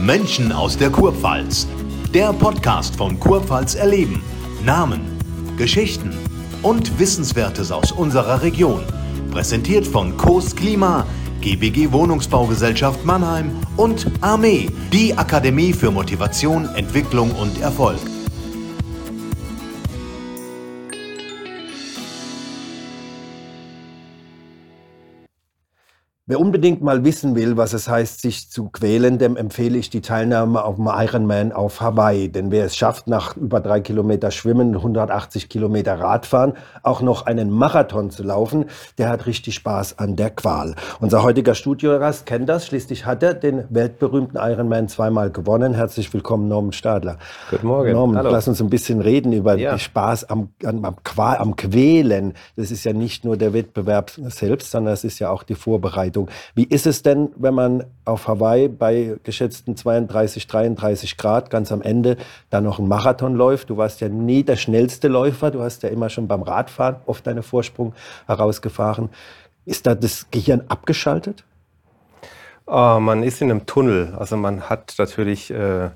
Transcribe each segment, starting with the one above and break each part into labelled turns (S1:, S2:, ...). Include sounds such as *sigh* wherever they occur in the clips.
S1: Menschen aus der Kurpfalz. Der Podcast von Kurpfalz erleben. Namen, Geschichten und Wissenswertes aus unserer Region. Präsentiert von Coast Klima, GBG Wohnungsbaugesellschaft Mannheim und Armee, die Akademie für Motivation, Entwicklung und Erfolg.
S2: Wer unbedingt mal wissen will, was es heißt, sich zu quälen, dem empfehle ich die Teilnahme auf dem Ironman auf Hawaii. Denn wer es schafft, nach über drei Kilometer Schwimmen, 180 Kilometer Radfahren, auch noch einen Marathon zu laufen, der hat richtig Spaß an der Qual. Unser heutiger Studiogast kennt das. Schließlich hat er den weltberühmten Ironman zweimal gewonnen. Herzlich willkommen, Norman Stadler.
S3: Guten Morgen.
S2: Norman, Hallo. lass uns ein bisschen reden über ja. den Spaß am, am, am, Qual, am Quälen. Das ist ja nicht nur der Wettbewerb selbst, sondern es ist ja auch die Vorbereitung Richtung. Wie ist es denn, wenn man auf Hawaii bei geschätzten 32, 33 Grad ganz am Ende da noch einen Marathon läuft? Du warst ja nie der schnellste Läufer, du hast ja immer schon beim Radfahren oft deinen Vorsprung herausgefahren. Ist da das Gehirn abgeschaltet?
S3: Oh, man ist in einem Tunnel. Also man hat natürlich äh,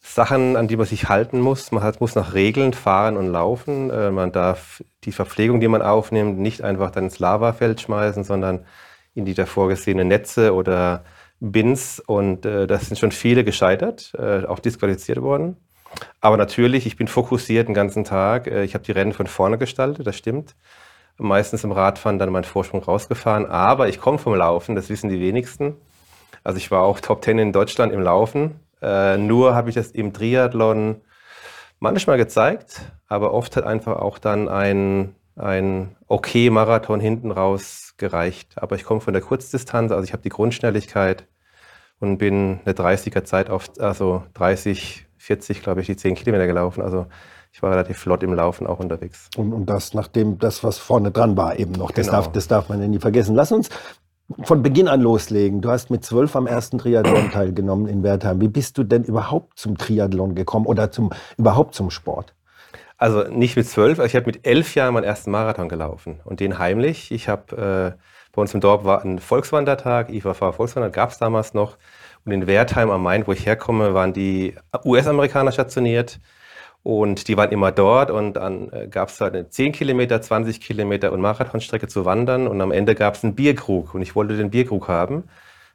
S3: Sachen, an die man sich halten muss. Man hat, muss nach Regeln fahren und laufen. Äh, man darf die Verpflegung, die man aufnimmt, nicht einfach dann ins Lavafeld schmeißen, sondern in die davor gesehenen Netze oder Bins und äh, das sind schon viele gescheitert, äh, auch disqualifiziert worden. Aber natürlich, ich bin fokussiert den ganzen Tag. Äh, ich habe die Rennen von vorne gestaltet, das stimmt. Meistens im Radfahren dann meinen Vorsprung rausgefahren. Aber ich komme vom Laufen, das wissen die wenigsten. Also ich war auch Top Ten in Deutschland im Laufen. Äh, nur habe ich das im Triathlon manchmal gezeigt, aber oft hat einfach auch dann ein, ein okay Marathon hinten raus gereicht. Aber ich komme von der Kurzdistanz, also ich habe die Grundschnelligkeit und bin eine 30er Zeit auf, also 30, 40, glaube ich, die 10 Kilometer gelaufen. Also ich war relativ flott im Laufen auch unterwegs.
S2: Und, und das, nachdem das, was vorne dran war, eben noch. Das, genau. darf, das darf man ja nie vergessen. Lass uns von Beginn an loslegen. Du hast mit zwölf am ersten Triathlon *clears throat* teilgenommen in Wertheim. Wie bist du denn überhaupt zum Triathlon gekommen oder zum, überhaupt zum Sport?
S3: Also nicht mit zwölf, ich habe mit elf Jahren meinen ersten Marathon gelaufen und den heimlich. Ich habe äh, bei uns im Dorf war ein Volkswandertag, IFA Volkswander gab es damals noch. Und in Wertheim am Main, wo ich herkomme, waren die US-Amerikaner stationiert. Und die waren immer dort und dann äh, gab es halt eine 10 Kilometer, 20 Kilometer und Marathonstrecke zu wandern. Und am Ende gab es einen Bierkrug und ich wollte den Bierkrug haben.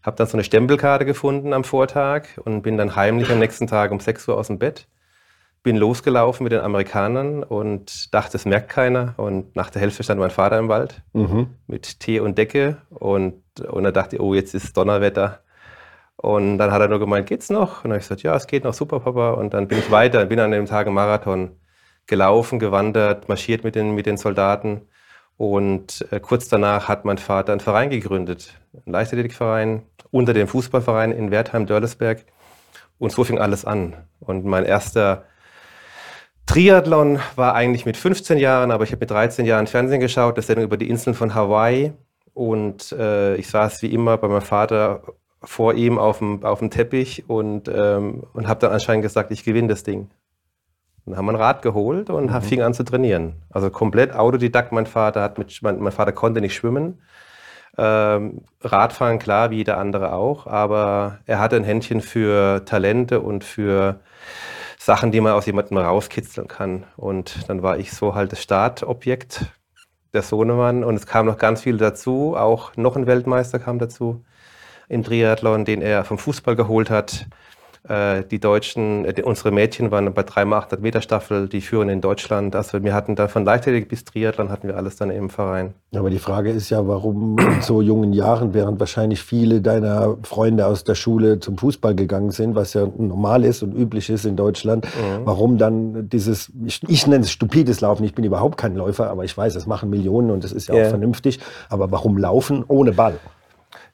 S3: Habe dann so eine Stempelkarte gefunden am Vortag und bin dann heimlich am nächsten Tag um 6 Uhr aus dem Bett bin losgelaufen mit den Amerikanern und dachte, es merkt keiner. Und nach der Hälfte stand mein Vater im Wald mhm. mit Tee und Decke. Und, und er dachte, oh, jetzt ist Donnerwetter. Und dann hat er nur gemeint, geht's noch? Und dann habe ich gesagt, ja, es geht noch, super, Papa. Und dann bin ich weiter, bin an dem Tag im Marathon gelaufen, gewandert, marschiert mit den, mit den Soldaten. Und äh, kurz danach hat mein Vater einen Verein gegründet, einen Leichtathletikverein unter dem Fußballverein in Wertheim-Dörlesberg. Und so fing alles an. Und mein erster Triathlon war eigentlich mit 15 Jahren, aber ich habe mit 13 Jahren Fernsehen geschaut, das Sendung über die Inseln von Hawaii. Und äh, ich saß wie immer bei meinem Vater vor ihm auf dem, auf dem Teppich und, ähm, und habe dann anscheinend gesagt, ich gewinne das Ding. Dann haben wir ein Rad geholt und mhm. fing an zu trainieren. Also komplett Autodidakt. Mein Vater hat mit, mein, mein Vater konnte nicht schwimmen. Ähm, Radfahren, klar, wie jeder andere auch, aber er hatte ein Händchen für Talente und für Sachen, die man aus jemandem rauskitzeln kann. Und dann war ich so halt das Startobjekt, der Sohnemann. Und es kam noch ganz viel dazu. Auch noch ein Weltmeister kam dazu im Triathlon, den er vom Fußball geholt hat. Äh, die Deutschen, äh, unsere Mädchen waren bei 3x800 Meter Staffel, die führen in Deutschland. Also wir hatten da von Leichtathletik bis Triathlon hatten wir alles dann im Verein.
S2: Aber die Frage ist ja, warum in so jungen Jahren, während wahrscheinlich viele deiner Freunde aus der Schule zum Fußball gegangen sind, was ja normal ist und üblich ist in Deutschland, mhm. warum dann dieses, ich, ich nenne es stupides Laufen, ich bin überhaupt kein Läufer, aber ich weiß, es machen Millionen und es ist ja yeah. auch vernünftig, aber warum laufen ohne Ball?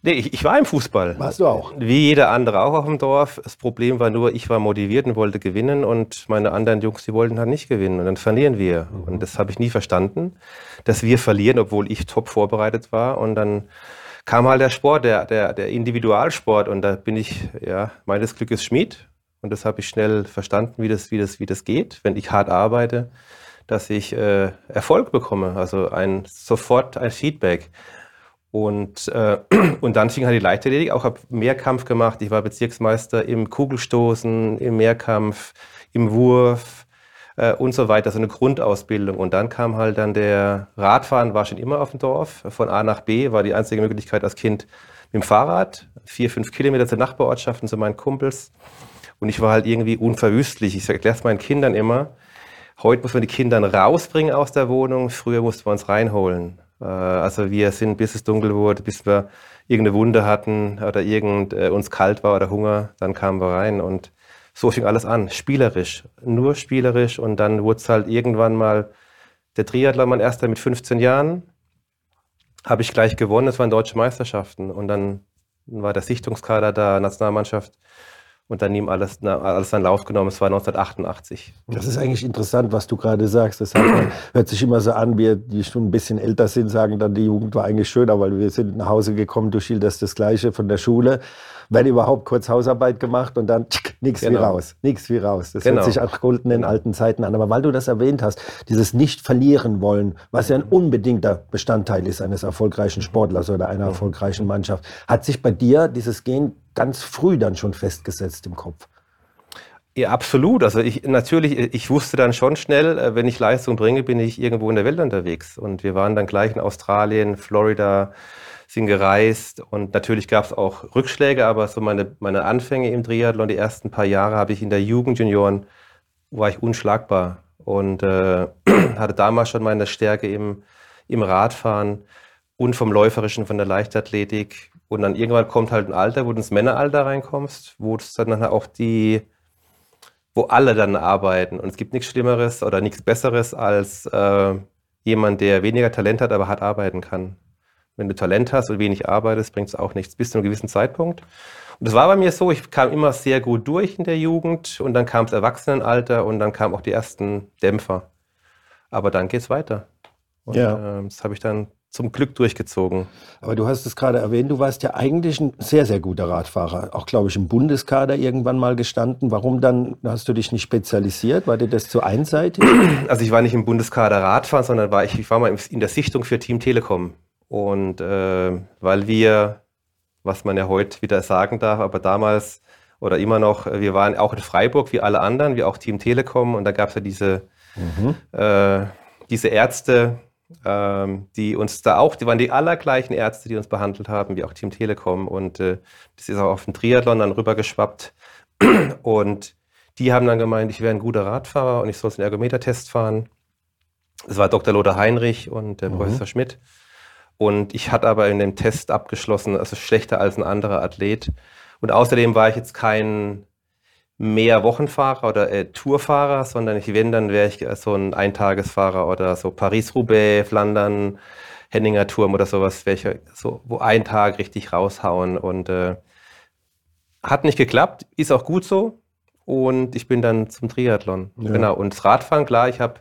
S3: Nee, ich, ich, war im Fußball.
S2: Warst du auch?
S3: Wie jeder andere auch auf dem Dorf. Das Problem war nur, ich war motiviert und wollte gewinnen und meine anderen Jungs, die wollten halt nicht gewinnen. Und dann verlieren wir. Mhm. Und das habe ich nie verstanden, dass wir verlieren, obwohl ich top vorbereitet war. Und dann kam halt der Sport, der, der, der Individualsport. Und da bin ich, ja, meines Glückes Schmied. Und das habe ich schnell verstanden, wie das, wie, das, wie das geht, wenn ich hart arbeite, dass ich äh, Erfolg bekomme. Also ein, sofort ein Feedback. Und, äh, *clears throat* und dann fing halt die Leichtathletik. Auch habe Mehrkampf gemacht. Ich war Bezirksmeister im Kugelstoßen, im Mehrkampf, im Wurf äh, und so weiter. So eine Grundausbildung. Und dann kam halt dann der Radfahren, war schon immer auf dem Dorf. Von A nach B war die einzige Möglichkeit als Kind mit dem Fahrrad. Vier, fünf Kilometer zur Nachbarortschaften zu meinen Kumpels. Und ich war halt irgendwie unverwüstlich. Ich erkläre es meinen Kindern immer. Heute muss man die Kinder rausbringen aus der Wohnung. Früher mussten wir uns reinholen. Äh, also wir sind, bis es dunkel wurde, bis wir irgendeine Wunde hatten oder irgend äh, uns kalt war oder Hunger, dann kamen wir rein und so fing alles an, spielerisch, nur spielerisch und dann wurde es halt irgendwann mal der Triathlon, mein erster mit 15 Jahren, habe ich gleich gewonnen, es waren deutsche Meisterschaften. Und dann war der Sichtungskader da, Nationalmannschaft und dann ihm alles, alles seinen Lauf genommen. Es war 1988.
S2: Das ist eigentlich interessant, was du gerade sagst. Das *clears throat* hört sich immer so an, wir, die schon ein bisschen älter sind, sagen dann, die Jugend war eigentlich schöner, weil wir sind nach Hause gekommen, du schilderst das Gleiche von der Schule wenn überhaupt kurz Hausarbeit gemacht und dann nichts genau. wie raus, nichts wie raus. Das genau. hört sich auch goldenen alten Zeiten an. Aber weil du das erwähnt hast, dieses nicht verlieren wollen, was ja ein unbedingter Bestandteil ist eines erfolgreichen Sportlers oder einer erfolgreichen Mannschaft, hat sich bei dir dieses Gen ganz früh dann schon festgesetzt im Kopf.
S3: Ja, absolut. Also ich natürlich, ich wusste dann schon schnell, äh, wenn ich Leistung bringe, bin ich irgendwo in der Welt unterwegs. Und wir waren dann gleich in Australien, Florida, sind gereist und natürlich gab es auch Rückschläge, aber so meine, meine Anfänge im Triathlon, die ersten paar Jahre habe ich in der Jugendjunioren, war ich unschlagbar und äh, *clears throat* hatte damals schon meine Stärke im, im Radfahren und vom Läuferischen, von der Leichtathletik. Und dann irgendwann kommt halt ein Alter, wo du ins Männeralter reinkommst, wo es dann auch die, wo alle dann arbeiten. Und es gibt nichts Schlimmeres oder nichts Besseres als äh, jemand, der weniger Talent hat, aber hart arbeiten kann. Wenn du Talent hast und wenig arbeitest, bringt es auch nichts bis zu einem gewissen Zeitpunkt. Und das war bei mir so, ich kam immer sehr gut durch in der Jugend und dann kam das Erwachsenenalter und dann kamen auch die ersten Dämpfer. Aber dann geht es weiter. Und ja. äh, das habe ich dann zum Glück durchgezogen.
S2: Aber du hast es gerade erwähnt, du warst ja eigentlich ein sehr, sehr guter Radfahrer. Auch, glaube ich, im Bundeskader irgendwann mal gestanden. Warum dann hast du dich nicht spezialisiert? War dir das zu einseitig?
S3: Also ich war nicht im Bundeskader Radfahren, sondern war ich, ich war mal in der Sichtung für Team Telekom. Und äh, weil wir, was man ja heute wieder sagen darf, aber damals oder immer noch, wir waren auch in Freiburg wie alle anderen, wie auch Team Telekom. Und da gab es ja diese, mhm. äh, diese Ärzte, ähm, die uns da auch, die waren die allergleichen Ärzte, die uns behandelt haben, wie auch Team Telekom. Und äh, das ist auch auf den Triathlon dann rübergeschwappt. *clears throat* Und die haben dann gemeint, ich wäre ein guter Radfahrer und ich soll einen Ergometertest fahren. Das war Dr. Lothar Heinrich und der mhm. Professor Schmidt. Und ich hatte aber in dem Test abgeschlossen, also schlechter als ein anderer Athlet. Und außerdem war ich jetzt kein mehr Wochenfahrer oder äh, Tourfahrer, sondern ich, wenn, dann wäre ich so ein Eintagesfahrer oder so Paris-Roubaix, Flandern, Henninger Turm oder sowas, wäre ich so, wo ein Tag richtig raushauen. Und äh, hat nicht geklappt, ist auch gut so. Und ich bin dann zum Triathlon. Ja. Genau. Und das Radfahren, klar, ich habe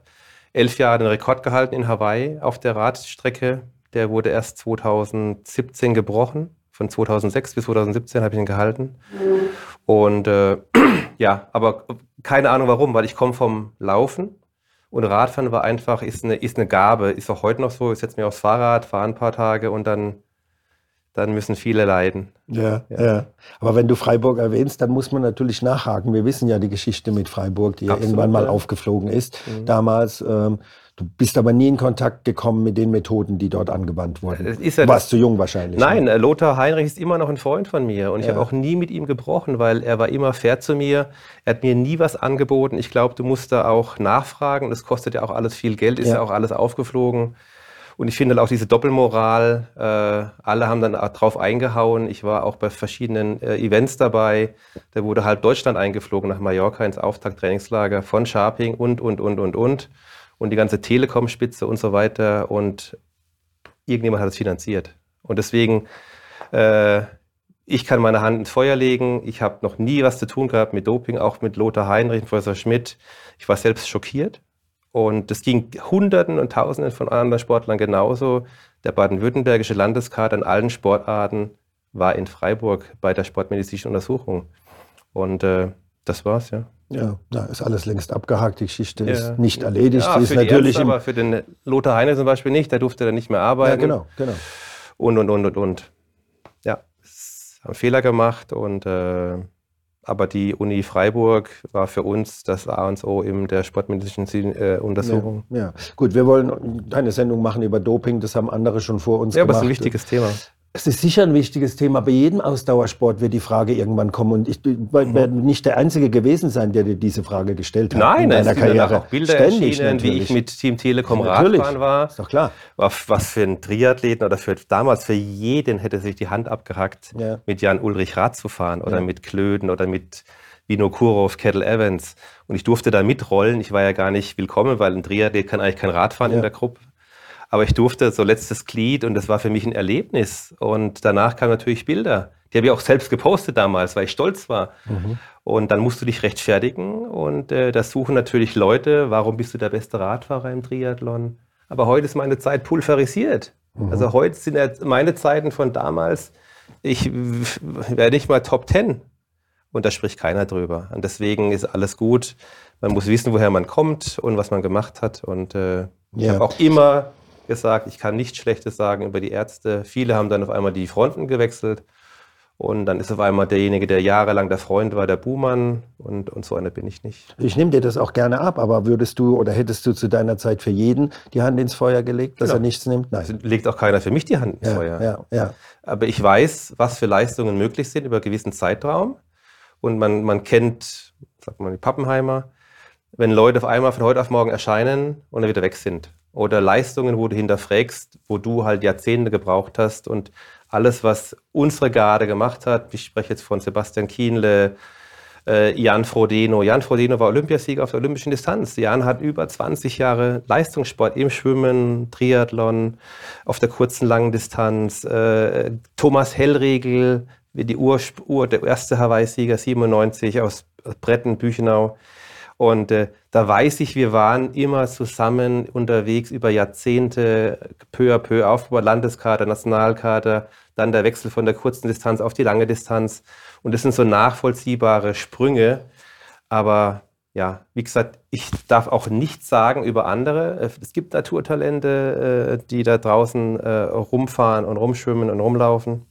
S3: elf Jahre den Rekord gehalten in Hawaii auf der Radstrecke der wurde erst 2017 gebrochen. Von 2006 bis 2017 habe ich ihn gehalten. Und äh, *clears throat* ja, aber keine Ahnung warum, weil ich komme vom Laufen und Radfahren war einfach, ist eine, ist eine Gabe, ist auch heute noch so. Ich setze mich aufs Fahrrad, fahre ein paar Tage und dann, dann müssen viele leiden.
S2: Ja, ja, ja. Aber wenn du Freiburg erwähnst, dann muss man natürlich nachhaken. Wir wissen ja die Geschichte mit Freiburg, die Absolut, irgendwann mal ja. aufgeflogen ist. Mhm. Damals. Ähm, Du bist aber nie in Kontakt gekommen mit den Methoden, die dort angewandt wurden.
S3: Ist ja du warst zu jung wahrscheinlich. Nein, ne? Lothar Heinrich ist immer noch ein Freund von mir und ich ja. habe auch nie mit ihm gebrochen, weil er war immer fair zu mir. Er hat mir nie was angeboten. Ich glaube, du musst da auch nachfragen. Das kostet ja auch alles viel Geld, ist ja, ja auch alles aufgeflogen. Und ich finde auch diese Doppelmoral, äh, alle haben dann drauf eingehauen. Ich war auch bei verschiedenen äh, Events dabei. Da wurde halb Deutschland eingeflogen nach Mallorca ins Auftakttrainingslager von Sharping und, und, und, und, und und die ganze Telekom-Spitze und so weiter. Und irgendjemand hat es finanziert. Und deswegen, äh, ich kann meine Hand ins Feuer legen. Ich habe noch nie was zu tun gehabt mit Doping, auch mit Lothar Heinrich und Professor Schmidt. Ich war selbst schockiert. Und das ging Hunderten und Tausenden von anderen Sportlern genauso. Der baden-württembergische Landeskader in allen Sportarten war in Freiburg bei der sportmedizinischen Untersuchung. Und äh, das war's, ja.
S2: Ja, da ist alles längst abgehakt. Die Geschichte ja. ist nicht erledigt.
S3: Ja,
S2: ist
S3: natürlich Ärzte, aber für den Lothar Heine zum Beispiel nicht. Der durfte dann nicht mehr arbeiten.
S2: Ja, genau, genau.
S3: und, und, und, und, und. Ja, haben Fehler gemacht und äh, aber die Uni Freiburg war für uns das A und O in der sportmedizinischen äh, Untersuchung.
S2: Ja, ja, gut, wir wollen keine Sendung machen über Doping, das haben andere schon vor uns ja, gemacht.
S3: Ja, aber es ist ein wichtiges Thema.
S2: Es ist sicher ein wichtiges Thema. Bei jedem Ausdauersport wird die Frage irgendwann kommen. Und ich werde nicht der Einzige gewesen sein, der dir diese Frage gestellt hat.
S3: Nein, in es sind Karriere. auch Bilder Ständig, erschienen, wie ich mit Team Telekom natürlich. Radfahren war.
S2: Ist doch klar.
S3: Was für ein Triathleten oder für damals für jeden hätte sich die Hand abgehackt, ja. mit Jan Ulrich Rad zu fahren oder ja. mit Klöden oder mit Vino Kurov, Kettle Evans. Und ich durfte da mitrollen. Ich war ja gar nicht willkommen, weil ein Triathlet kann eigentlich kein Rad fahren ja. in der Gruppe. Aber ich durfte so letztes Glied und das war für mich ein Erlebnis. Und danach kamen natürlich Bilder. Die habe ich auch selbst gepostet damals, weil ich stolz war. Mhm. Und dann musst du dich rechtfertigen und äh, das suchen natürlich Leute, warum bist du der beste Radfahrer im Triathlon? Aber heute ist meine Zeit pulverisiert. Mhm. Also heute sind meine Zeiten von damals, ich werde nicht mal Top Ten. Und da spricht keiner drüber. Und deswegen ist alles gut. Man muss wissen, woher man kommt und was man gemacht hat. Und äh, ja. ich habe auch immer gesagt, ich kann nichts Schlechtes sagen über die Ärzte. Viele haben dann auf einmal die Fronten gewechselt. Und dann ist auf einmal derjenige, der jahrelang der Freund war, der Buhmann. Und, und so einer bin ich nicht.
S2: Ich nehme dir das auch gerne ab, aber würdest du oder hättest du zu deiner Zeit für jeden die Hand ins Feuer gelegt, dass genau. er nichts nimmt?
S3: Nein. Es legt auch keiner für mich die Hand ins
S2: ja,
S3: Feuer.
S2: Ja, ja.
S3: Aber ich weiß, was für Leistungen möglich sind über einen gewissen Zeitraum. Und man, man kennt, sagt man, die Pappenheimer, wenn Leute auf einmal von heute auf morgen erscheinen und dann wieder weg sind oder Leistungen, wo du hinterfragst, wo du halt Jahrzehnte gebraucht hast und alles, was unsere Garde gemacht hat, ich spreche jetzt von Sebastian Kienle, äh, Jan Frodeno. Jan Frodeno war Olympiasieger auf der olympischen Distanz. Jan hat über 20 Jahre Leistungssport im Schwimmen, Triathlon, auf der kurzen, langen Distanz. Äh, Thomas Hellregel, die Ur, der erste Hawaii-Sieger 97 aus Bretten, Büchenau. Und äh, da weiß ich, wir waren immer zusammen unterwegs über Jahrzehnte, peu à peu aufgebaut, Landeskader, Nationalkader, dann der Wechsel von der kurzen Distanz auf die lange Distanz. Und das sind so nachvollziehbare Sprünge. Aber ja, wie gesagt, ich darf auch nichts sagen über andere. Es gibt Naturtalente, äh, die da draußen äh, rumfahren und rumschwimmen und rumlaufen.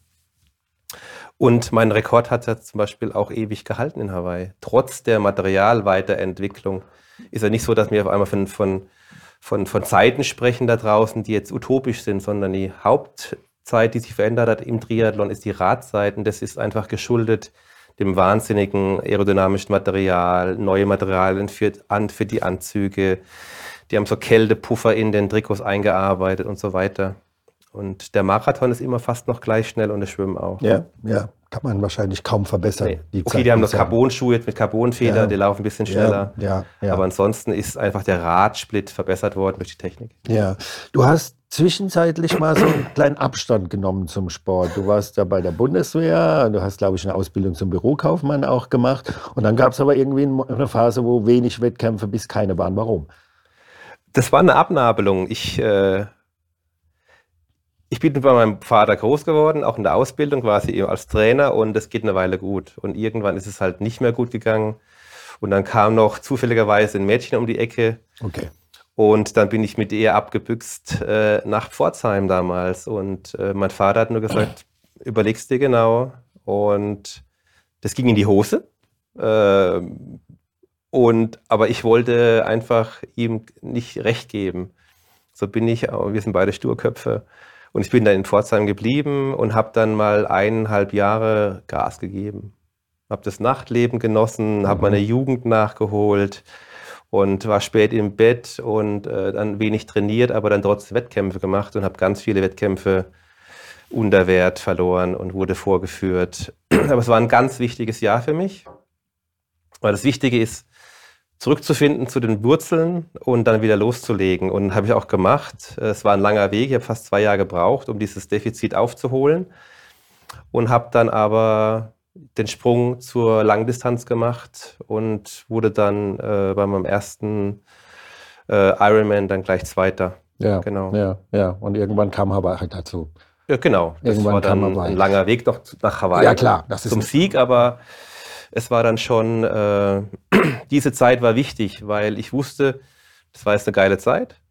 S3: Und mein Rekord hat ja zum Beispiel auch ewig gehalten in Hawaii. Trotz der Materialweiterentwicklung ist ja nicht so, dass wir auf einmal von, von, von, von Zeiten sprechen da draußen, die jetzt utopisch sind, sondern die Hauptzeit, die sich verändert hat im Triathlon, ist die Radzeiten. Das ist einfach geschuldet dem wahnsinnigen aerodynamischen Material, neue Materialien für, an, für die Anzüge. Die haben so Kältepuffer in den Trikots eingearbeitet und so weiter. Und der Marathon ist immer fast noch gleich schnell und das Schwimmen auch.
S2: Ja, ja. Kann man wahrscheinlich kaum verbessern. Nee.
S3: Die okay, die haben das Carbon-Schuh jetzt mit Carbonfeder, ja. die laufen ein bisschen schneller.
S2: Ja, ja,
S3: Aber ansonsten ist einfach der Radsplit verbessert worden durch die Technik.
S2: Ja. Du hast zwischenzeitlich mal so einen kleinen Abstand genommen zum Sport. Du warst ja bei der Bundeswehr, du hast, glaube ich, eine Ausbildung zum Bürokaufmann auch gemacht. Und dann gab es aber irgendwie eine Phase, wo wenig Wettkämpfe bis keine waren. Warum?
S3: Das war eine Abnabelung. Ich äh, ich bin bei meinem Vater groß geworden, auch in der Ausbildung quasi als Trainer und das geht eine Weile gut. Und irgendwann ist es halt nicht mehr gut gegangen. Und dann kam noch zufälligerweise ein Mädchen um die Ecke.
S2: Okay.
S3: Und dann bin ich mit ihr abgebüxt äh, nach Pforzheim damals. Und äh, mein Vater hat nur gesagt, *clears throat* überlegst dir genau. Und das ging in die Hose. Äh, und, aber ich wollte einfach ihm nicht recht geben. So bin ich, wir sind beide Sturköpfe. Und ich bin dann in Pforzheim geblieben und habe dann mal eineinhalb Jahre Gas gegeben. Habe das Nachtleben genossen, habe meine mhm. Jugend nachgeholt und war spät im Bett und äh, dann wenig trainiert, aber dann trotzdem Wettkämpfe gemacht und habe ganz viele Wettkämpfe unter Wert verloren und wurde vorgeführt. *clears throat* Aber es war ein ganz wichtiges Jahr für mich, weil das Wichtige ist, zurückzufinden zu den Wurzeln und dann wieder loszulegen. Und habe ich auch gemacht. Es war ein langer Weg, ich habe fast zwei Jahre gebraucht, um dieses Defizit aufzuholen. Und habe dann aber den Sprung zur Langdistanz gemacht und wurde dann äh, bei meinem ersten äh, Ironman dann gleich Zweiter.
S2: Ja, genau. Ja, ja. Und irgendwann kam Hawaii dazu.
S3: Ja, genau.
S2: Das irgendwann war
S3: dann ein langer Weg noch nach Hawaii.
S2: Ja, klar.
S3: Das ist zum Sieg, aber es war dann schon, äh, *clears throat* diese Zeit war wichtig, weil ich wusste, das war jetzt eine geile Zeit.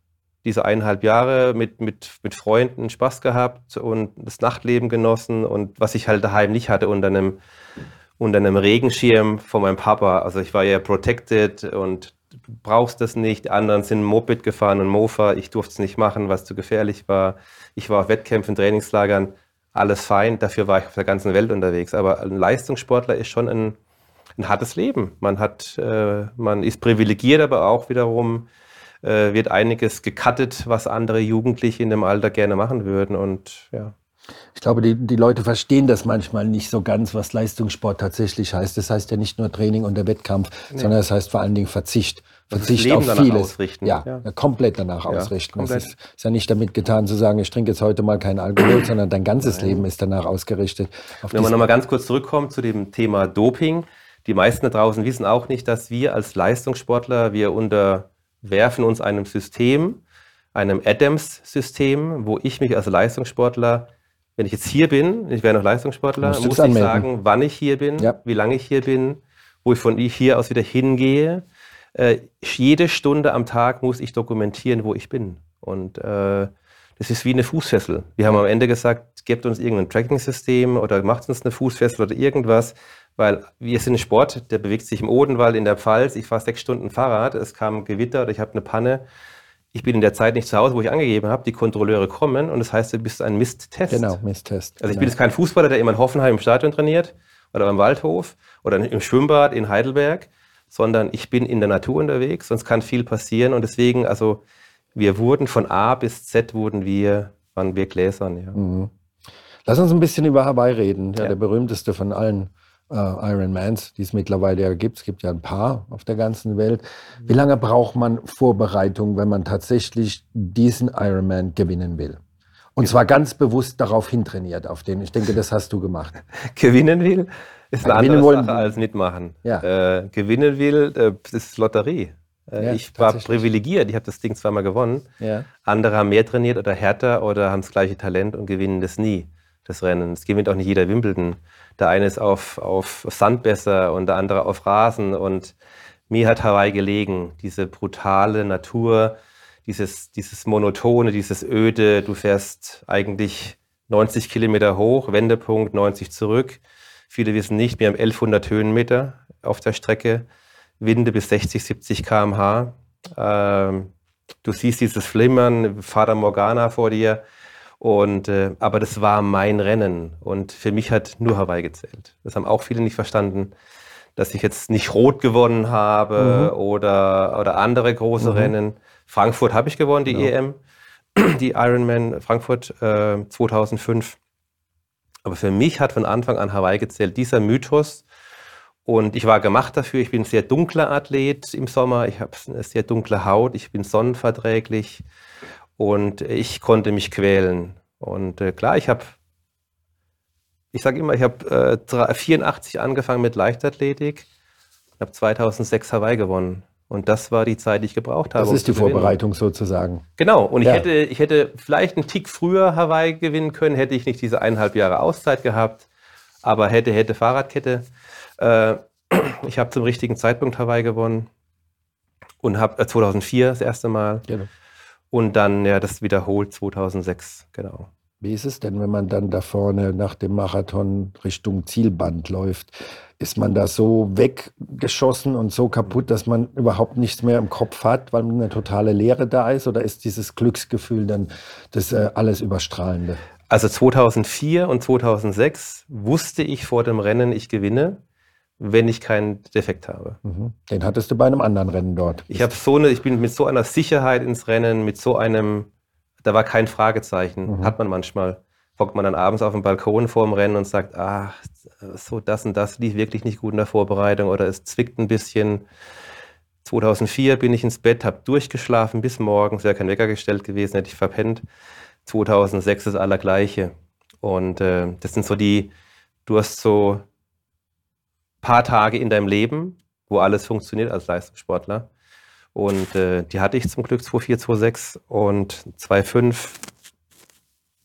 S3: diese eineinhalb Jahre mit, mit, mit Freunden Spaß gehabt und das Nachtleben genossen und was ich halt daheim nicht hatte unter einem, unter einem Regenschirm von meinem Papa. Also ich war ja protected und du brauchst das nicht. Die anderen sind Moped gefahren und Mofa. Ich durfte es nicht machen, was zu gefährlich war. Ich war auf Wettkämpfen, Trainingslagern, alles fein. Dafür war ich auf der ganzen Welt unterwegs. Aber ein Leistungssportler ist schon ein, ein hartes Leben. Man hat, äh, man ist privilegiert, aber auch wiederum äh, wird einiges gecuttet, was andere Jugendliche in dem Alter gerne machen würden. Und ja.
S2: Ich glaube, die, die Leute verstehen das manchmal nicht so ganz, was Leistungssport tatsächlich heißt. Das heißt ja nicht nur Training und der Wettkampf, nee. sondern es das heißt vor allen Dingen Verzicht. Verzicht auf vieles. Ausrichten. Ja, ja. komplett danach ja, ausrichten. Komplett. Es ist, ist, ja nicht damit getan zu sagen, ich trinke jetzt heute mal keinen Alkohol, sondern dein ganzes Nein. Leben ist danach ausgerichtet.
S3: Wenn man nochmal ganz kurz zurückkommt zu dem Thema Doping. Die meisten da draußen wissen auch nicht, dass wir als Leistungssportler, wir unterwerfen uns einem System, einem Adams-System, wo ich mich als Leistungssportler wenn ich jetzt hier bin, ich wäre noch Leistungssportler, muss ich anmelden. sagen, wann ich hier bin, ja. wie lange ich hier bin, wo ich von hier aus wieder hingehe. Äh, jede Stunde am Tag muss ich dokumentieren, wo ich bin. Und äh, das ist wie eine Fußfessel. Wir haben am Ende gesagt, gebt uns irgendein Tracking-System oder macht uns eine Fußfessel oder irgendwas, weil wir sind ein Sport, der bewegt sich im Odenwald, in der Pfalz. Ich fahre sechs Stunden Fahrrad, es kam Gewitter oder ich habe eine Panne ich bin in der Zeit nicht zu Hause, wo ich angegeben habe, die Kontrolleure kommen und das heißt, du bist ein Misttest.
S2: Genau, Misttest.
S3: Also
S2: ich
S3: bin jetzt kein Fußballer, der immer in Hoffenheim im Stadion trainiert oder beim Waldhof oder im Schwimmbad in Heidelberg, sondern ich bin in der Natur unterwegs, sonst kann viel passieren und deswegen, also wir wurden von A bis Z wurden wir, waren wir gläsern, ja. Mhm.
S2: Lass uns ein bisschen über Hawaii reden, ja, ja. der berühmteste von allen äh, Ironmans, die es mittlerweile ja gibt. Es gibt ja ein paar auf der ganzen Welt. Wie lange braucht man Vorbereitung, wenn man tatsächlich diesen Ironman gewinnen will? Und zwar ganz bewusst darauf hintrainiert, auf den. Ich denke, das hast du gemacht. *laughs*
S3: gewinnen will ist eine andere wollen, Sache als mitmachen. Ja. Äh, gewinnen will, äh, ist Lotterie. Äh, ja, ich war privilegiert, ich habe das Ding zweimal gewonnen. Ja. Andere haben mehr trainiert oder härter oder haben das gleiche Talent und gewinnen das nie, das Rennen. Es gewinnt auch nicht jeder Wimbledon. Der eine ist auf, auf Sand besser und der andere auf Rasen. Und mir hat Hawaii gelegen, diese brutale Natur, dieses, dieses Monotone, dieses Öde. Du fährst eigentlich 90 Kilometer hoch, Wendepunkt 90 zurück. Viele wissen nicht, wir haben 1100 Höhenmeter auf der Strecke, Winde bis 60, 70 km/h. Ähm, du siehst dieses Flimmern, Fata Morgana vor dir. Und, äh, aber das war mein Rennen und für mich hat nur Hawaii gezählt. Das haben auch viele nicht verstanden, dass ich jetzt nicht rot gewonnen habe mhm. oder, oder andere große mhm. Rennen. Frankfurt habe ich gewonnen, die genau. EM, *clears throat* die Ironman Frankfurt äh, 2005. Aber für mich hat von Anfang an Hawaii gezählt. Dieser Mythos, und ich war gemacht dafür. Ich bin ein sehr dunkler Athlet im Sommer. Ich habe eine sehr dunkle Haut. Ich bin sonnenverträglich. Und ich konnte mich quälen. Und äh, klar, ich habe, ich sage immer, ich habe äh, 84 angefangen mit Leichtathletik und habe 2006 Hawaii gewonnen. Und das war die Zeit, die ich gebraucht habe.
S2: Das ist um die Vorbereitung sozusagen.
S3: Genau. Und ja. ich, hätte, ich hätte vielleicht einen Tick früher Hawaii gewinnen können, hätte ich nicht diese eineinhalb Jahre Auszeit gehabt. Aber hätte, hätte Fahrradkette. Äh, *clears throat* ich habe zum richtigen Zeitpunkt Hawaii gewonnen und habe äh, 2004 das erste Mal. Genau. Und dann ja das wiederholt 2006, genau.
S2: Wie ist es denn, wenn man dann da vorne nach dem Marathon Richtung Zielband läuft? Ist man da so weggeschossen und so kaputt, dass man überhaupt nichts mehr im Kopf hat, weil eine totale Leere da ist? Oder ist dieses Glücksgefühl dann das äh, alles Überstrahlende?
S3: Also 2004 und 2006 wusste ich vor dem Rennen, ich gewinne wenn ich keinen Defekt habe.
S2: Mhm. Den hattest du bei einem anderen Rennen dort.
S3: Ich habe so eine, ich bin mit so einer Sicherheit ins Rennen, mit so einem, da war kein Fragezeichen, mhm. hat man manchmal. Hockt man dann abends auf dem Balkon vor dem Rennen und sagt, ah, so das und das lief wirklich nicht gut in der Vorbereitung oder es zwickt ein bisschen. 2004 bin ich ins Bett, habe durchgeschlafen bis morgens, wäre kein Wecker gestellt gewesen, hätte ich verpennt. 2006 das Allergleiche. Und äh, das sind so die, du hast so paar Tage in deinem Leben, wo alles funktioniert als Leistungssportler. Und äh, die hatte ich zum Glück 2,4, 2,6 und 2,5.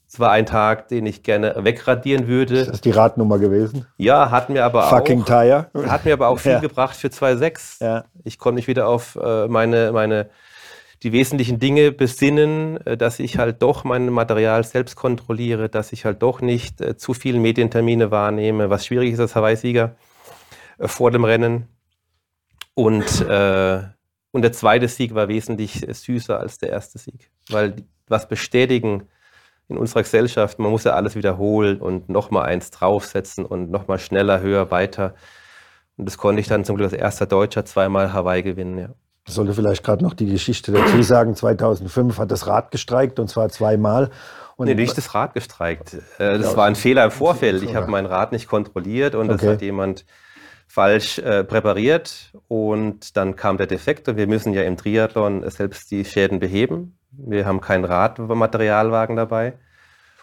S3: Es war ein Tag, den ich gerne wegradieren würde.
S2: Ist das die Radnummer gewesen?
S3: Ja, hat mir aber
S2: Fucking
S3: auch,
S2: Tire.
S3: Hat mir aber auch *laughs* viel ja. gebracht für 2,6. Ja. Ich konnte mich wieder auf äh, meine, meine die wesentlichen Dinge besinnen, äh, dass ich halt doch mein Material selbst kontrolliere, dass ich halt doch nicht äh, zu viele Medientermine wahrnehme, was schwierig ist als Hawaii-Sieger vor dem Rennen. Und, äh, und der zweite Sieg war wesentlich süßer als der erste Sieg, weil was bestätigen in unserer Gesellschaft, man muss ja alles wiederholen und nochmal eins draufsetzen und nochmal schneller, höher, weiter. Und das konnte ich dann zum Glück als erster Deutscher zweimal Hawaii gewinnen, ja.
S2: Ich sollte vielleicht gerade noch die Geschichte dazu sagen. 2005 hat das Rad gestreikt und zwar zweimal.
S3: Und nee, nicht das Rad gestreikt. Äh, das war ein Fehler im Vorfeld. Ich habe mein Rad nicht kontrolliert und okay. das hat jemand falsch äh, präpariert und dann kam der Defekt und wir müssen ja im Triathlon selbst die Schäden beheben. Wir haben keinen Radmaterialwagen dabei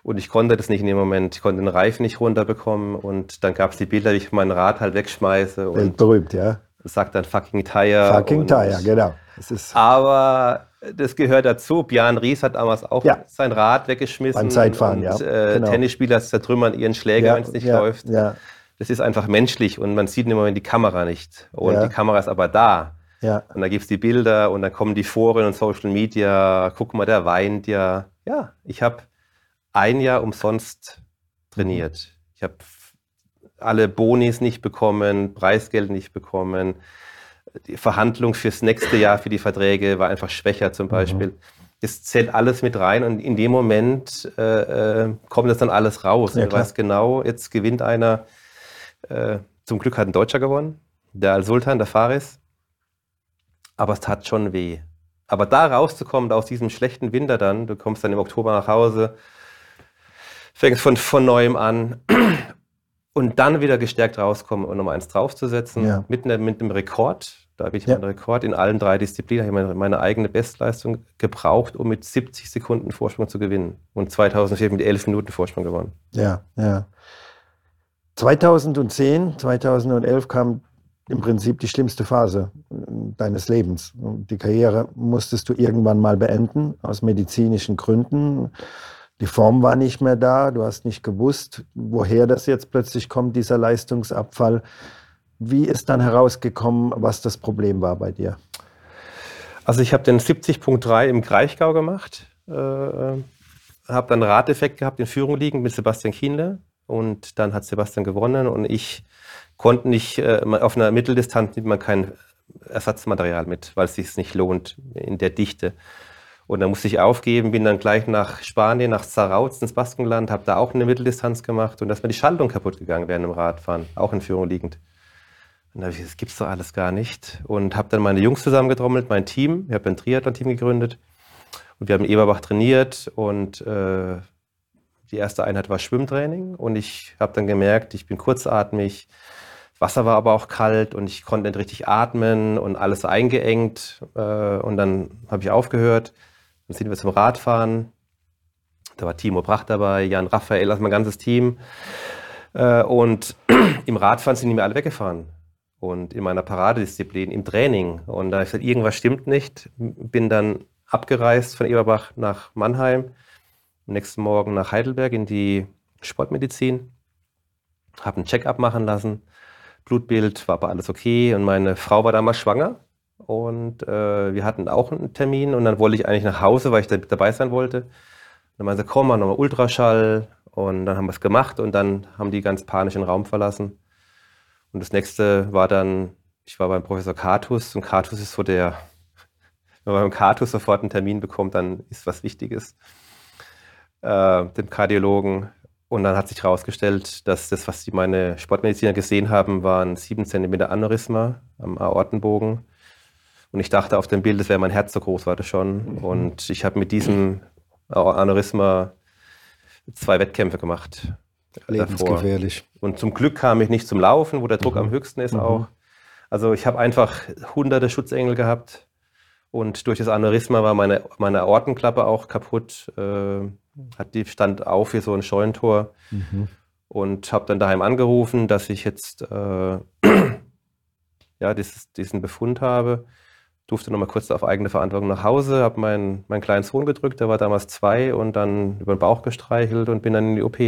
S3: und ich konnte das nicht in dem Moment. Ich konnte den Reifen nicht runterbekommen und dann gab es die Bilder, wie ich mein Rad halt wegschmeiße.
S2: Weltberühmt, ja
S3: sagt dann fucking Tire.
S2: Fucking Tire, genau.
S3: Das aber das gehört dazu. Björn Ries hat damals auch ja. sein Rad weggeschmissen.
S2: Beim Zeitfahren,
S3: und,
S2: ja.
S3: Äh, genau. Tennisspieler zertrümmern ihren Schläger, ja, wenn es nicht ja, läuft. Ja. Das ist einfach menschlich und man sieht im Moment die Kamera nicht. Und die Kamera ist aber da. Ja. Und da gibt es die Bilder und dann kommen die Foren und Social Media. Guck mal, der weint ja. Ja, ich habe ein Jahr umsonst trainiert. Ich habe alle Bonis nicht bekommen, Preisgeld nicht bekommen. Die Verhandlung fürs nächste Jahr für die Verträge war einfach schwächer zum mhm. Beispiel. Mhm. Es zählt alles mit rein und in dem Moment äh, äh kommt das dann alles raus. Ja, du weißt genau, jetzt gewinnt einer, äh, zum Glück hat ein Deutscher gewonnen, der Al-Sultan, der Faris. Aber es tat schon weh. Aber da rauszukommen, aus diesem schlechten Winter dann, du kommst dann im Oktober nach Hause, fängst von, von neuem an *clears throat* und dann wieder gestärkt rauskommen und um eins draufzusetzen, ja. mit, ne, mit einem Rekord. Da habe ich ja. meinen Rekord in allen drei Disziplinen, habe ich meine, meine, eigene Bestleistung gebraucht, um mit 70 Sekunden Vorsprung zu gewinnen. Und 2004 mit 11 Minuten Vorsprung gewonnen.
S2: Ja, ja. 2010, 2011 kam im Prinzip die schlimmste Phase deines Lebens. Die Karriere musstest du irgendwann mal beenden, aus medizinischen Gründen. Die Form war nicht mehr da, du hast nicht gewusst, woher das jetzt plötzlich kommt, dieser Leistungsabfall. Wie ist dann herausgekommen, was das Problem war bei dir?
S3: Also ich habe den 70.3 im Kraichgau gemacht, äh, habe dann Radeffekt gehabt in Führung liegen mit Sebastian Kienle und dann hat Sebastian gewonnen und ich konnte nicht, äh, auf einer Mitteldistanz nimmt man kein Ersatzmaterial mit, weil es sich nicht lohnt in der Dichte. Und dann musste ich aufgeben, bin dann gleich nach Spanien, nach Zarauz ins Baskenland, habe da auch eine Mitteldistanz gemacht und da ist mir die Schaltung kaputt gegangen während dem Radfahren, auch in Führung liegend. Und da habe ich gesagt, das gibt's doch alles gar nicht. Und habe dann meine Jungs zusammengetrommelt, mein Team. Ich habe ein Triathlon-Team gegründet. Und wir haben in Eberbach trainiert und äh, die erste Einheit war Schwimmtraining. Und ich habe dann gemerkt, ich bin kurzatmig. Wasser war aber auch kalt und ich konnte nicht richtig atmen und alles eingeengt. Äh, und dann habe ich aufgehört dann sind wir zum Radfahren. Da war Timo Brach dabei, Jan Raphael, also mein ganzes Team. Äh, und *clears throat* im Radfahren sind die mir alle weggefahren. Und in meiner Paradedisziplin, im Training. Und da habe ich gesagt, irgendwas stimmt nicht. Bin dann abgereist von Eberbach nach Mannheim. Am nächsten Morgen nach Heidelberg in die Sportmedizin. Habe einen Check-up machen lassen. Blutbild war aber alles okay. Und meine Frau war damals schwanger. Und äh, wir hatten auch einen Termin und dann wollte ich eigentlich nach Hause, weil ich da dabei sein wollte. Dann meinte sie, komm mal nochmal Ultraschall. Und dann haben wir es gemacht und dann haben die ganz panisch den Raum verlassen. Und das nächste war dann, ich war beim Professor Kartus und Kartus ist so der, *laughs* wenn man beim Kartus sofort einen Termin bekommt, dann ist was Wichtiges, äh, dem Kardiologen. Und dann hat sich herausgestellt, dass das, was die meine Sportmediziner gesehen haben, waren 7 cm Aneurysma am Aortenbogen und ich dachte auf dem Bild, das wäre mein Herz so groß, war das schon. Mhm. Und ich habe mit diesem Aneurysma zwei Wettkämpfe gemacht.
S2: Lebensgefährlich.
S3: Davor. Und zum Glück kam ich nicht zum Laufen, wo der Druck mhm. am höchsten ist mhm. auch. Also ich habe einfach hunderte Schutzengel gehabt. Und durch das Aneurysma war meine, meine Aortenklappe auch kaputt. Äh, hat die stand auf wie so ein Scheunentor. Mhm. Und habe dann daheim angerufen, dass ich jetzt äh, *clears throat* ja, dieses, diesen Befund habe durfte noch mal kurz auf eigene Verantwortung nach Hause, habe meinen, meinen kleinen Sohn gedrückt, der war damals zwei und dann über den Bauch gestreichelt und bin dann in die OP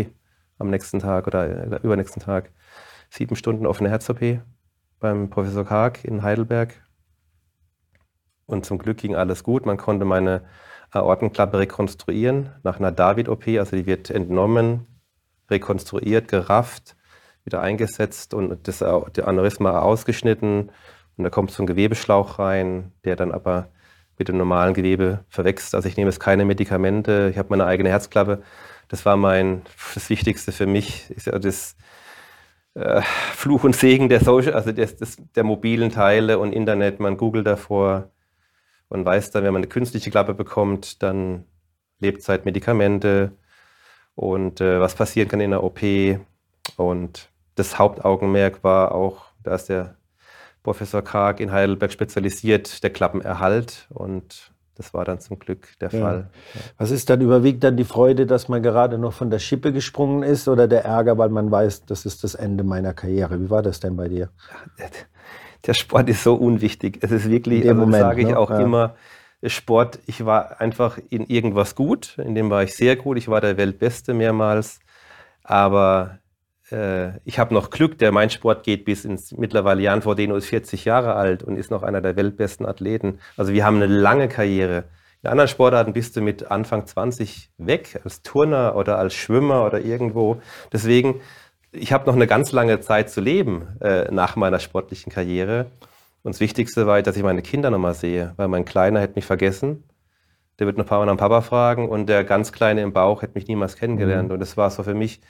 S3: am nächsten Tag oder äh, übernächsten Tag. Sieben Stunden offene Herz-OP beim Professor Karg in Heidelberg. und zum Glück ging alles gut. Man konnte meine Aortenklappe rekonstruieren nach einer David-OP. Also die wird entnommen, rekonstruiert, gerafft, wieder eingesetzt und das Aneurysma ausgeschnitten. Und da kommt so ein Gewebeschlauch rein, der dann aber mit dem normalen Gewebe verwächst. Also ich nehme jetzt keine Medikamente, ich habe meine eigene Herzklappe. Das war mein, das Wichtigste für mich, ist ja das äh, Fluch und Segen der Social, also des, des, der mobilen Teile und Internet. Man googelt davor und weiß dann, wenn man eine künstliche Klappe bekommt, dann Lebzeit, Medikamente und äh, was passieren kann in der OP. Und das Hauptaugenmerk war auch, da ist der Professor Karg in Heidelberg spezialisiert, der Klappenerhalt. Und das war dann zum Glück der ja. Fall.
S2: Was ist dann überwiegt dann die Freude, dass man gerade noch von der Schippe gesprungen ist oder der Ärger, weil man weiß, das ist das Ende meiner Karriere? Wie war das denn bei dir?
S3: Der Sport ist so unwichtig. Es ist wirklich, also Moment, sage ich ne? auch ja. immer, Sport, ich war einfach in irgendwas gut, in dem war ich sehr gut, ich war der Weltbeste mehrmals, aber äh, ich habe noch Glück, der mein Sport geht bis ins mittlerweile Jan Frodeno ist 40 Jahre alt und ist noch einer der weltbesten Athleten. Also wir haben eine lange Karriere. In anderen Sportarten bist du mit Anfang 20 weg, als Turner oder als Schwimmer oder irgendwo. Deswegen, ich habe noch eine ganz lange Zeit zu leben äh, nach meiner sportlichen Karriere. Und das Wichtigste war, dass ich meine Kinder nochmal sehe, weil mein Kleiner hätte mich vergessen. Der wird noch ein paar Mal nach Papa fragen und der ganz Kleine im Bauch hätte mich niemals kennengelernt. Mhm. Und das war so für mich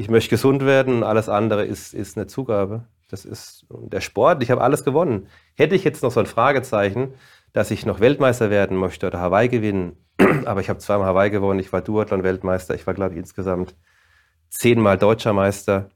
S3: ich möchte gesund werden, alles andere ist, ist eine Zugabe. Das ist der Sport, ich habe alles gewonnen. Hätte ich jetzt noch so ein Fragezeichen, dass ich noch Weltmeister werden möchte oder Hawaii gewinnen, *clears throat* aber ich habe zweimal Hawaii gewonnen, ich war Duathlon-Weltmeister, ich war, glaube ich, insgesamt zehnmal Deutscher Meister.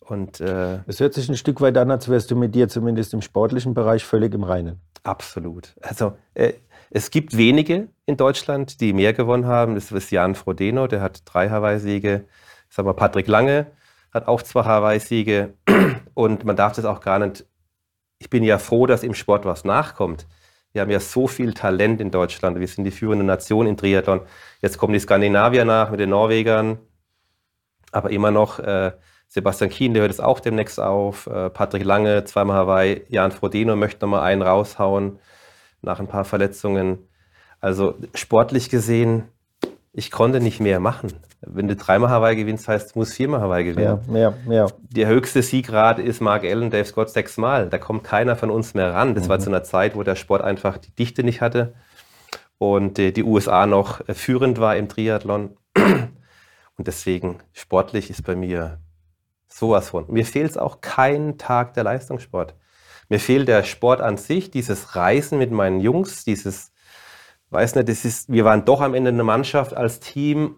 S2: Und, äh, es hört sich ein Stück weit an, als wärst du mit dir zumindest im sportlichen Bereich völlig im Reinen.
S3: Absolut. Also äh, es gibt wenige in Deutschland, die mehr gewonnen haben. Das ist Jan Frodeno, der hat drei Hawaii-Siege sag mal, Patrick Lange hat auch zwei Hawaii-Siege und man darf das auch gar nicht. Ich bin ja froh, dass im Sport was nachkommt. Wir haben ja so viel Talent in Deutschland. Wir sind die führende Nation in Triathlon. Jetzt kommen die Skandinavier nach mit den Norwegern. Aber immer noch äh, Sebastian Kien, der hört es auch demnächst auf. Äh, Patrick Lange, zweimal Hawaii. Jan Frodeno möchte nochmal einen raushauen nach ein paar Verletzungen. Also sportlich gesehen, ich konnte nicht mehr machen. Wenn du dreimal Hawaii gewinnst, heißt, du musst viermal Hawaii gewinnen. Ja, ja, ja. Der höchste Siegrate ist Mark Allen, Dave Scott sechsmal. Da kommt keiner von uns mehr ran. Das mhm. war zu einer Zeit, wo der Sport einfach die Dichte nicht hatte und äh, die USA noch äh, führend war im Triathlon. Und deswegen, sportlich ist bei mir sowas von. Mir fehlt es auch keinen Tag der Leistungssport. Mir fehlt der Sport an sich, dieses Reisen mit meinen Jungs, dieses weiß nicht, das ist, wir waren doch am Ende eine Mannschaft als Team.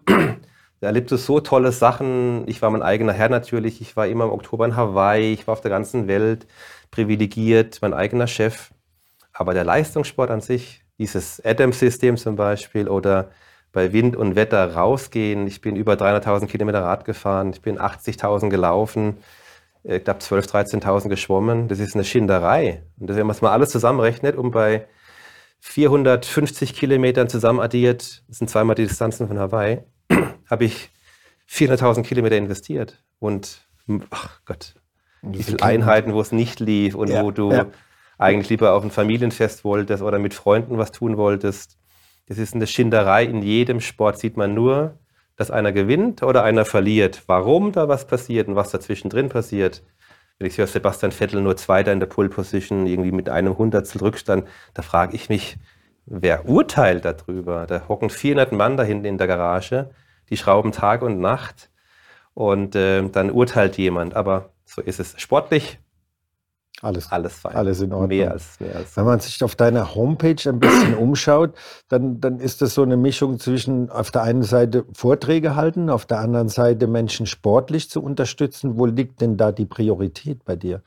S3: Da erlebte so tolle Sachen. Ich war mein eigener Herr natürlich. Ich war immer im Oktober in Hawaii. Ich war auf der ganzen Welt privilegiert, mein eigener Chef. Aber der Leistungssport an sich, dieses Adams-System zum Beispiel oder bei Wind und Wetter rausgehen. Ich bin über 300.000 Kilometer Rad gefahren. Ich bin 80.000 gelaufen. Ich glaube 12.000, 13.000 geschwommen. Das ist eine Schinderei. Und wenn man es mal alles zusammenrechnet, um bei 450 Kilometern zusammen addiert, das sind zweimal die Distanzen von Hawaii, *clears throat* habe ich 400.000 Kilometer investiert. Und ach Gott, wie viele Einheiten, wo es nicht lief und ja, wo du ja. eigentlich lieber auf ein Familienfest wolltest oder mit Freunden was tun wolltest. Das ist eine Schinderei. In jedem Sport sieht man nur, dass einer gewinnt oder einer verliert. Warum da was passiert und was dazwischen drin passiert, wenn ich höre, Sebastian Vettel nur Zweiter in der Pole Position, irgendwie mit einem Hundertstel Rückstand, da frage ich mich, wer urteilt darüber? Da hocken 400 Mann da hinten in der Garage, die schrauben Tag und Nacht und äh, dann urteilt jemand. Aber so ist es. Sportlich
S2: alles,
S3: alles fein.
S2: Alles in Ordnung.
S3: Mehr als, mehr als
S2: Wenn man sich auf deiner Homepage ein bisschen *clears throat* umschaut, dann, dann ist das so eine Mischung zwischen auf der einen Seite Vorträge halten, auf der anderen Seite Menschen sportlich zu unterstützen. Wo liegt denn da die Priorität bei dir?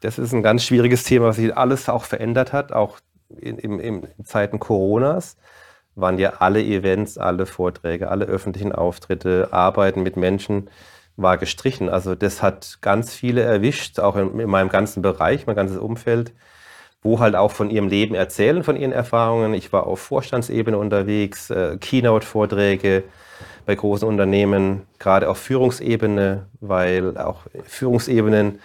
S3: Das ist ein ganz schwieriges Thema, was sich alles auch verändert hat, auch in, in, in Zeiten Coronas waren ja alle Events, alle Vorträge, alle öffentlichen Auftritte, Arbeiten mit Menschen war gestrichen. Also das hat ganz viele erwischt, auch in, in, meinem ganzen Bereich, mein ganzes Umfeld, wo halt auch von ihrem Leben erzählen, von ihren Erfahrungen. Ich war auf Vorstandsebene unterwegs, äh, Keynote-Vorträge bei großen Unternehmen, gerade auf Führungsebene, weil auch Führungsebenen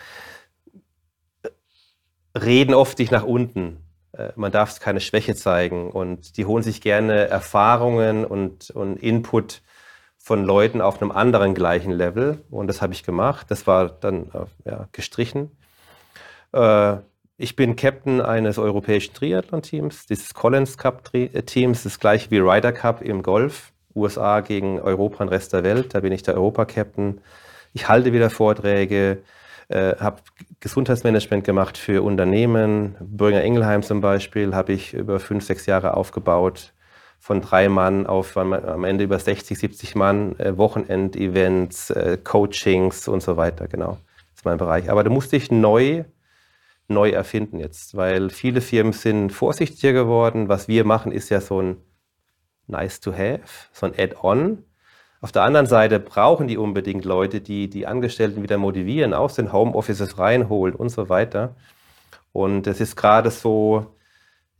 S3: reden oft dich nach unten. äh, man darf keine Schwäche zeigen und die holen sich gerne Erfahrungen und, und Input von Leuten auf einem anderen gleichen Level und das habe ich gemacht. Das war dann äh, ja, gestrichen. Äh, ich bin Captain eines europäischen Triathlon-Teams, dieses Collins Cup-Teams, das gleiche wie Ryder Cup im Golf, USA gegen Europa und Rest der Welt. Da bin ich der Europa-Captain. Ich halte wieder Vorträge, äh, habe Gesundheitsmanagement gemacht für Unternehmen. Bürger Engelheim zum Beispiel habe ich über fünf, sechs Jahre aufgebaut. Von drei Mann auf am Ende über 60, 70 Mann, äh, Wochenendevents, äh, Coachings und so weiter. Genau, das ist mein Bereich. Aber da musste ich neu neu erfinden jetzt, weil viele Firmen sind vorsichtiger geworden. Was wir machen, ist ja so ein nice to have, so ein Add-on. Auf der anderen Seite brauchen die unbedingt Leute, die die Angestellten wieder motivieren, aus den Homeoffices reinholen und so weiter. Und es ist gerade so,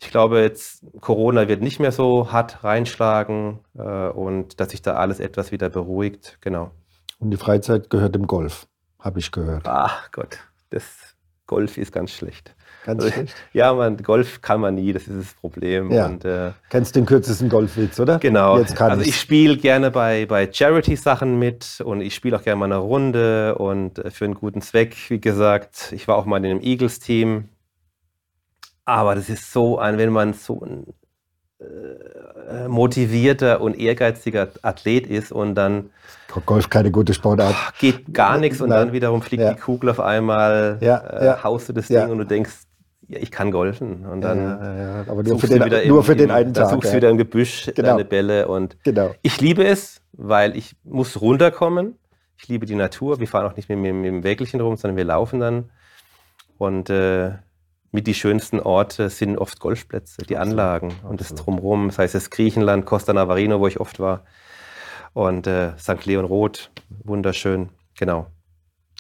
S3: ich glaube, jetzt Corona wird nicht mehr so hart reinschlagen äh, und dass sich da alles etwas wieder beruhigt. Genau.
S2: Und die Freizeit gehört dem Golf, habe ich gehört.
S3: Ach Gott, das Golf ist ganz schlecht.
S2: Ganz also, schlecht? *laughs*
S3: Ja, man, Golf kann man nie, das ist das Problem.
S2: Ja. Und, äh, Kennst den kürzesten Golfwitz, oder?
S3: Genau. also ich spiele gerne bei, bei Charity-Sachen mit und ich spiele auch gerne mal eine Runde und äh, für einen guten Zweck, wie gesagt. Ich war auch mal in einem Eagles-Team. Aber das ist so ein, wenn man so ein äh, motivierter und ehrgeiziger Athlet ist und dann
S2: Golf keine gute Sportart.
S3: Geht gar nichts und Nein. dann wiederum fliegt ja. die Kugel auf einmal, ja, äh, ja. haust du das Ding und du denkst, ja, ich kann golfen. Und dann
S2: aber nur für den, nur für den einen
S3: Tag. Dann suchst du wieder im Gebüsch genau. deine Bälle und
S2: genau.
S3: ich liebe es, weil ich muss runterkommen. Ich liebe die Natur. Wir fahren auch nicht mit, mit, mit dem Wägelchen rum, sondern wir laufen dann. Und äh, mit die schönsten Orte sind oft Golfplätze, die Anlagen und das Drumherum. Das heißt, das Griechenland, Costa Navarino, wo ich oft war. Und äh, St. Leon Roth, wunderschön, genau.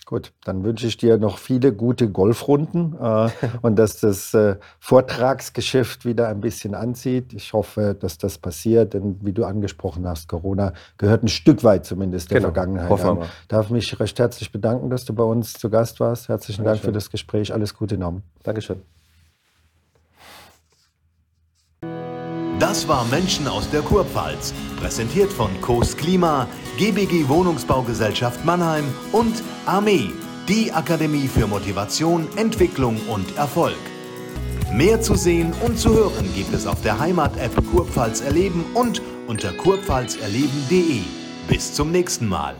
S2: Gut, dann wünsche ich dir noch viele gute Golfrunden äh, *laughs* und dass das äh, Vortragsgeschäft wieder ein bisschen anzieht. Ich hoffe, dass das passiert, denn wie du angesprochen hast, Corona gehört ein Stück weit zumindest der genau. Vergangenheit an. Wir. Darf mich recht herzlich bedanken, dass du bei uns zu Gast warst. Herzlichen Dankeschön. Dank für das Gespräch. Alles Gute, Norm.
S3: Dankeschön.
S1: Das war Menschen aus der Kurpfalz, präsentiert von Coast Klima, GBG Wohnungsbaugesellschaft Mannheim und Armee, die Akademie für Motivation, Entwicklung und Erfolg. Mehr zu sehen und zu hören gibt es auf der Heimat-App Kurpfalz erleben und unter kurpfalzerleben.de. Bis zum nächsten Mal.